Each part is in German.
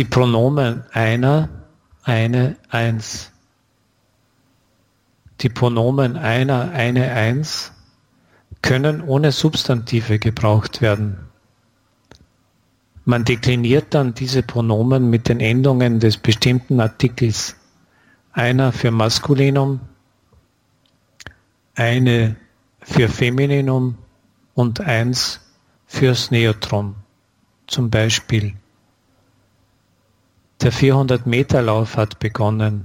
die Pronomen einer, eine, eins. Die Pronomen einer, eine, eins können ohne Substantive gebraucht werden. Man dekliniert dann diese Pronomen mit den Endungen des bestimmten Artikels. Einer für Maskulinum, eine für Femininum und eins fürs Neutrum. Zum Beispiel. Der 400-Meter-Lauf hat begonnen.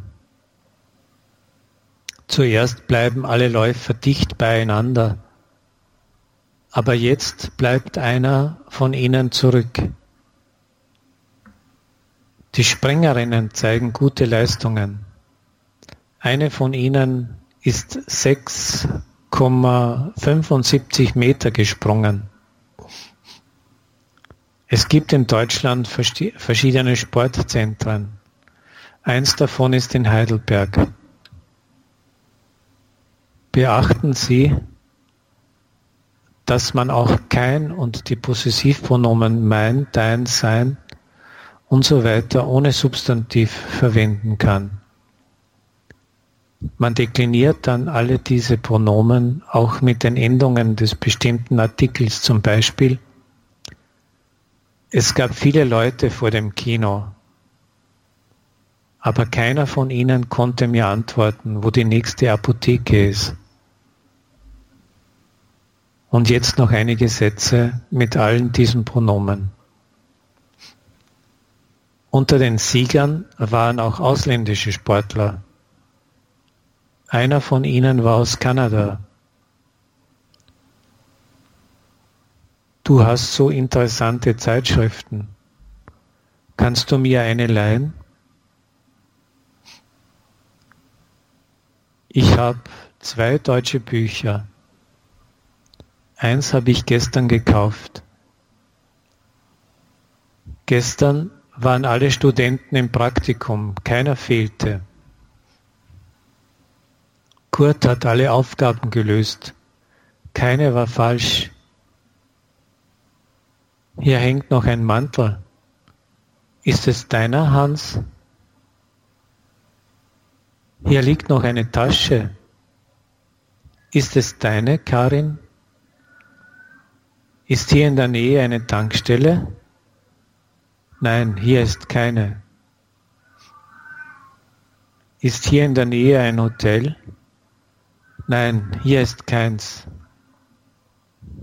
Zuerst bleiben alle Läufer dicht beieinander, aber jetzt bleibt einer von ihnen zurück. Die Springerinnen zeigen gute Leistungen. Eine von ihnen ist 6,75 Meter gesprungen. Es gibt in Deutschland verschiedene Sportzentren. Eins davon ist in Heidelberg. Beachten Sie, dass man auch kein und die Possessivpronomen mein, dein, sein und so weiter ohne Substantiv verwenden kann. Man dekliniert dann alle diese Pronomen auch mit den Endungen des bestimmten Artikels, zum Beispiel es gab viele Leute vor dem Kino, aber keiner von ihnen konnte mir antworten, wo die nächste Apotheke ist. Und jetzt noch einige Sätze mit allen diesen Pronomen. Unter den Siegern waren auch ausländische Sportler. Einer von ihnen war aus Kanada. Du hast so interessante Zeitschriften. Kannst du mir eine leihen? Ich habe zwei deutsche Bücher. Eins habe ich gestern gekauft. Gestern waren alle Studenten im Praktikum, keiner fehlte. Kurt hat alle Aufgaben gelöst, keine war falsch. Hier hängt noch ein Mantel. Ist es deiner, Hans? Hier liegt noch eine Tasche. Ist es deine, Karin? Ist hier in der Nähe eine Tankstelle? Nein, hier ist keine. Ist hier in der Nähe ein Hotel? Nein, hier ist keins.